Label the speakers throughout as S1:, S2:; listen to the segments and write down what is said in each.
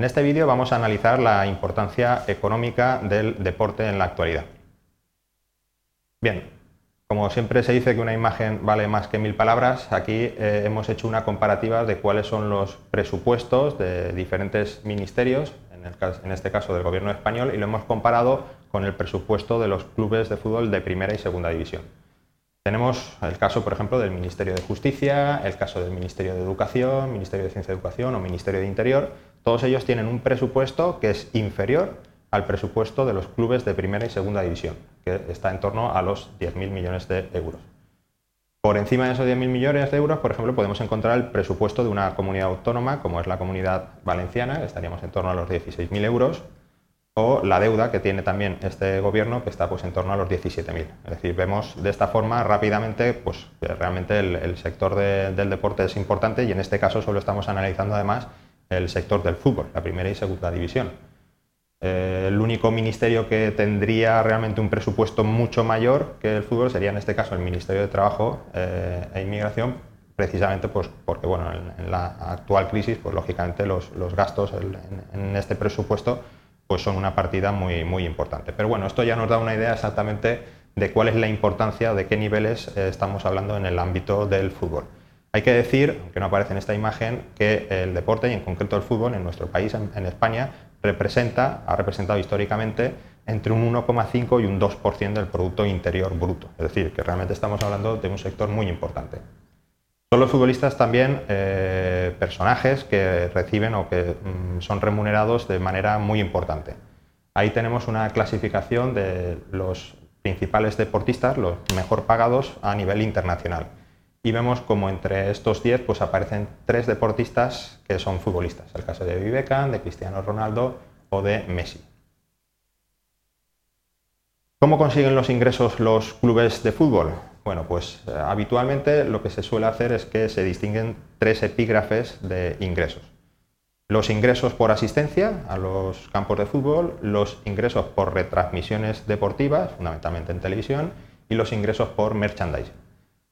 S1: En este vídeo vamos a analizar la importancia económica del deporte en la actualidad. Bien, como siempre se dice que una imagen vale más que mil palabras, aquí eh, hemos hecho una comparativa de cuáles son los presupuestos de diferentes ministerios, en, este caso del gobierno español, y lo hemos comparado con el presupuesto de los clubes de fútbol de primera y segunda división. Tenemos el caso, por ejemplo, del Ministerio de Justicia, el caso del Ministerio de Educación, Ministerio de Ciencia y Educación o Ministerio de Interior. Todos ellos tienen un presupuesto que es inferior al presupuesto de los clubes de primera y segunda división, que está en torno a los 10.000 millones de euros. Por encima de esos 10.000 millones de euros, por ejemplo, podemos encontrar el presupuesto de una comunidad autónoma, como es la comunidad valenciana, estaríamos en torno a los 16.000 euros, o la deuda que tiene también este gobierno, que está pues, en torno a los 17.000. Es decir, vemos de esta forma rápidamente pues, que realmente el, sector del deporte es importante y en este caso solo estamos analizando además el sector del fútbol, la primera y segunda división. Eh, el único ministerio que tendría realmente un presupuesto mucho mayor que el fútbol sería en este caso el Ministerio de Trabajo eh, e Inmigración, precisamente pues, porque bueno, en, la actual crisis, pues lógicamente los, gastos en este presupuesto pues son una partida muy, muy importante. Pero bueno, esto ya nos da una idea exactamente de cuál es la importancia, de qué niveles eh, estamos hablando en el ámbito del fútbol. Hay que decir, aunque no aparece en esta imagen, que el deporte y en concreto el fútbol en nuestro país, en, España, representa, ha representado históricamente entre un 1,5 y un 2% del Producto Interior Bruto. Es decir, que realmente estamos hablando de un sector muy importante. Son los futbolistas también eh, personajes que reciben o que mm, son remunerados de manera muy importante. Ahí tenemos una clasificación de los principales deportistas, los mejor pagados a nivel internacional. Y vemos como entre estos 10 pues, aparecen tres deportistas que son futbolistas. El caso de Vivekan, de Cristiano Ronaldo o de Messi. ¿Cómo consiguen los ingresos los clubes de fútbol? Bueno, pues eh, habitualmente lo que se suele hacer es que se distinguen tres epígrafes de ingresos. Los ingresos por asistencia a los campos de fútbol, los ingresos por retransmisiones deportivas, fundamentalmente en televisión, y los ingresos por merchandising.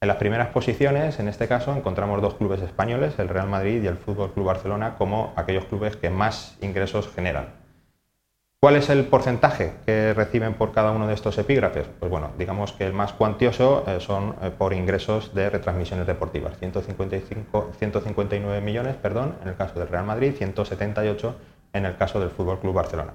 S1: En las primeras posiciones, en este caso, encontramos dos clubes españoles, el Real Madrid y el Fútbol Club Barcelona, como aquellos clubes que más ingresos generan. ¿Cuál es el porcentaje que reciben por cada uno de estos epígrafes? Pues bueno, digamos que el más cuantioso eh, son eh, por ingresos de retransmisiones deportivas, 155, 159 millones perdón, en el caso del Real Madrid, 178 en el caso del Fútbol Club Barcelona.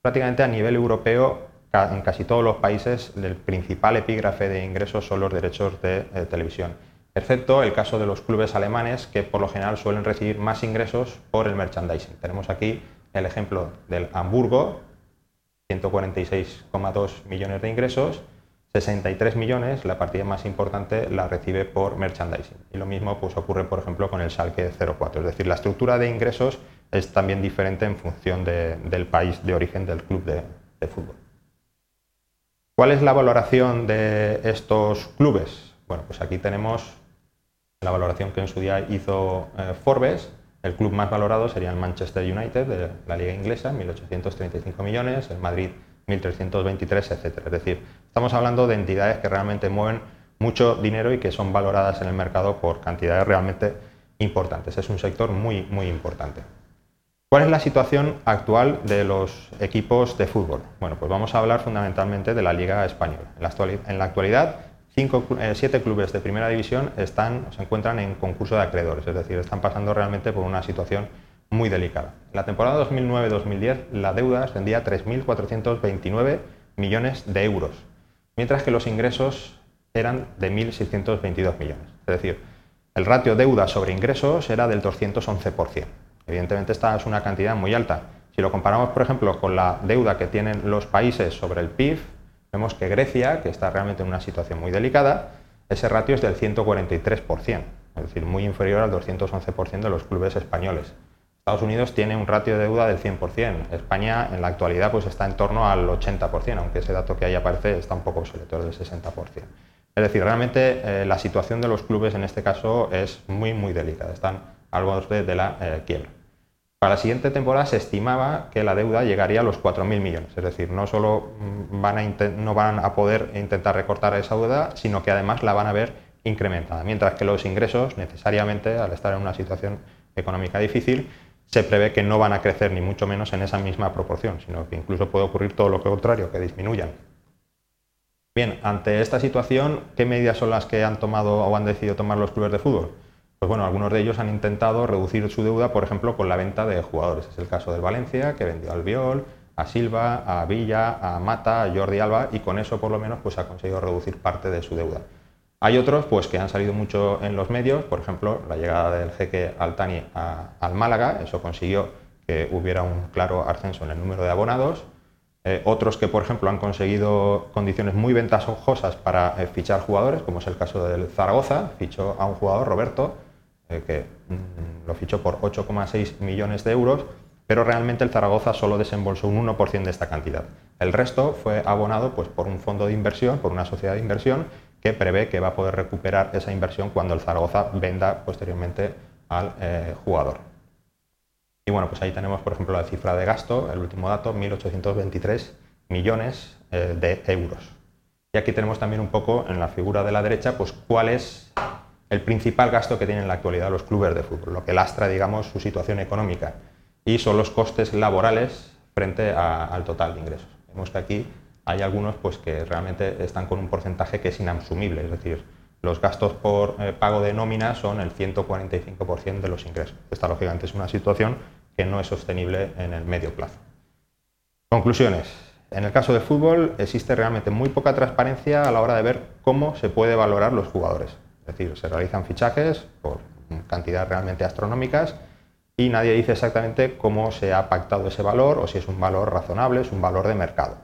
S1: Prácticamente a nivel europeo, en casi todos los países, el principal epígrafe de ingresos son los derechos de eh, televisión, excepto el caso de los clubes alemanes que por lo general suelen recibir más ingresos por el merchandising. Tenemos aquí el ejemplo del Hamburgo, 146,2 millones de ingresos, 63 millones, la partida más importante la recibe por merchandising. Y lo mismo pues, ocurre, por ejemplo, con el Salque 04. Es decir, la estructura de ingresos es también diferente en función del país de origen del club de, fútbol. ¿Cuál es la valoración de estos clubes? Bueno, pues aquí tenemos la valoración que en su día hizo eh, Forbes, el club más valorado sería el Manchester United de la liga inglesa, 1.835 millones, el Madrid 1.323, etc. Es decir, estamos hablando de entidades que realmente mueven mucho dinero y que son valoradas en el mercado por cantidades realmente importantes. Es un sector muy, muy importante. ¿Cuál es la situación actual de los equipos de fútbol? Bueno, pues vamos a hablar fundamentalmente de la Liga Española. En la actualidad, Cinco, eh, siete clubes de primera división se encuentran en concurso de acreedores, es decir, están pasando realmente por una situación muy delicada. En la temporada 2009-2010 la deuda ascendía a 3.429 millones de euros, mientras que los ingresos eran de 1.622 millones. Es decir, el ratio deuda sobre ingresos era del 211%. Evidentemente esta es una cantidad muy alta. Si lo comparamos, por ejemplo, con la deuda que tienen los países sobre el PIB, Vemos que Grecia, que está realmente en una situación muy delicada, ese ratio es del 143%, es decir, muy inferior al 211% de los clubes españoles. Estados Unidos tiene un ratio de deuda del 100%. España en la actualidad pues está en torno al 80%, aunque ese dato que ahí aparece está un poco obsoleto, del 60%. Es decir, realmente eh, la situación de los clubes en este caso es muy, muy delicada. Están al borde de la eh, quiebra. Para la siguiente temporada se estimaba que la deuda llegaría a los 4.000 millones, es decir, no solo mm, no van a poder intentar recortar esa deuda, sino que además la van a ver incrementada, mientras que los ingresos, necesariamente, al estar en una situación económica difícil, se prevé que no van a crecer ni mucho menos en esa misma proporción, sino que incluso puede ocurrir todo lo contrario, que disminuyan. Bien, ante esta situación, ¿qué medidas son las que han tomado o han decidido tomar los clubes de fútbol? Pues bueno, algunos de ellos han intentado reducir su deuda, por ejemplo, con la venta de jugadores. Es el caso del Valencia, que vendió al Viol, a Silva, a Villa, a Mata, a Jordi Alba, y con eso por lo menos pues, ha conseguido reducir parte de su deuda. Hay otros pues, que han salido mucho en los medios, por ejemplo, la llegada del jeque Altani al Málaga, eso consiguió que hubiera un claro ascenso en el número de abonados. Eh, otros que, por ejemplo, han conseguido condiciones muy ventajosas para eh, fichar jugadores, como es el caso del Zaragoza, fichó a un jugador, Roberto, eh, que mm, lo fichó por 8,6 millones de euros, pero realmente el Zaragoza solo desembolsó un 1% de esta cantidad. El resto fue abonado pues, por un fondo de inversión, por una sociedad de inversión, que prevé que va a poder recuperar esa inversión cuando el Zaragoza venda posteriormente al jugador. Y bueno, pues ahí tenemos, por ejemplo, la cifra de gasto, el último dato, 1.823 millones eh, de euros. Y aquí tenemos también un poco en la figura de la derecha, pues cuál es el principal gasto que tienen en la actualidad los clubes de fútbol, lo que lastra, digamos, su situación económica. Y son los costes laborales frente al total de ingresos. Vemos que aquí hay algunos pues, que realmente están con un porcentaje que es inasumible, es decir, los gastos por eh, pago de nómina son el 145% de los ingresos. Esta, lógicamente, es una situación que no es sostenible en el medio plazo. Conclusiones. En el caso del fútbol existe realmente muy poca transparencia a la hora de ver cómo se puede valorar los jugadores. Es decir, se realizan fichajes por cantidades realmente astronómicas y nadie dice exactamente cómo se ha pactado ese valor o si es un valor razonable, es un valor de mercado.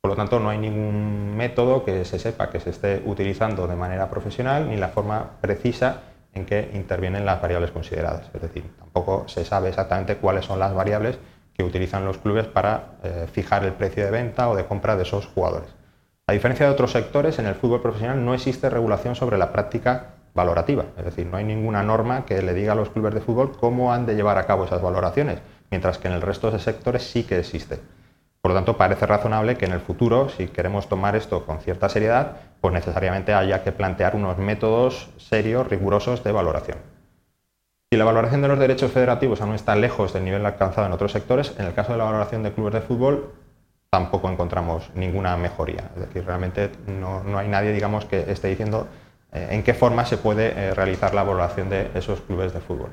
S1: Por lo tanto, no hay ningún método que se sepa que se esté utilizando de manera profesional ni la forma precisa en que intervienen las variables consideradas. Es decir, tampoco se sabe exactamente cuáles son las variables que utilizan los clubes para eh, fijar el precio de venta o de compra de esos jugadores. A diferencia de otros sectores, en el fútbol profesional no existe regulación sobre la práctica valorativa, es decir, no hay ninguna norma que le diga a los clubes de fútbol cómo han de llevar a cabo esas valoraciones, mientras que en el resto de sectores sí que existe. Por lo tanto, parece razonable que en el futuro, si queremos tomar esto con cierta seriedad, pues necesariamente haya que plantear unos métodos serios, rigurosos de valoración. Si la valoración de los derechos federativos aún está lejos del nivel alcanzado en otros sectores, en el caso de la valoración de clubes de fútbol tampoco encontramos ninguna mejoría. Es decir, realmente no, hay nadie digamos, que esté diciendo eh, en qué forma se puede eh, realizar la valoración de esos clubes de fútbol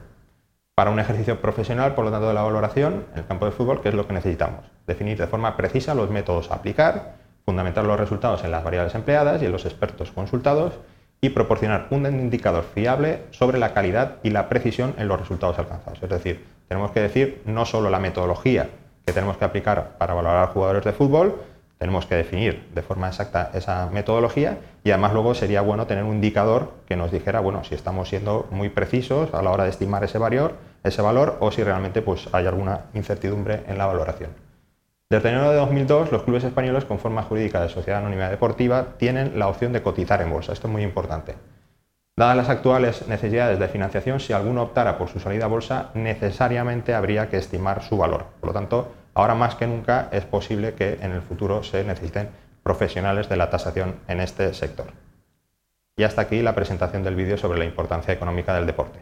S1: para un ejercicio profesional, por lo tanto, de la valoración en el campo de fútbol, ¿qué es lo que necesitamos? Definir de forma precisa los métodos a aplicar, fundamentar los resultados en las variables empleadas y en los expertos consultados y proporcionar un indicador fiable sobre la calidad y la precisión en los resultados alcanzados. Es decir, tenemos que decir no solo la metodología tenemos que aplicar para valorar jugadores de fútbol, tenemos que definir de forma exacta esa metodología y además luego sería bueno tener un indicador que nos dijera, bueno, si estamos siendo muy precisos a la hora de estimar ese valor, ese valor o si realmente pues, hay alguna incertidumbre en la valoración. Desde enero de 2002, los clubes españoles con forma jurídica de sociedad anónima deportiva tienen la opción de cotizar en bolsa. Esto es muy importante. Dadas las actuales necesidades de financiación, si alguno optara por su salida a bolsa, necesariamente habría que estimar su valor. Por lo tanto, ahora más que nunca es posible que en el futuro se necesiten profesionales de la tasación en este sector. Y hasta aquí la presentación del vídeo sobre la importancia económica del deporte.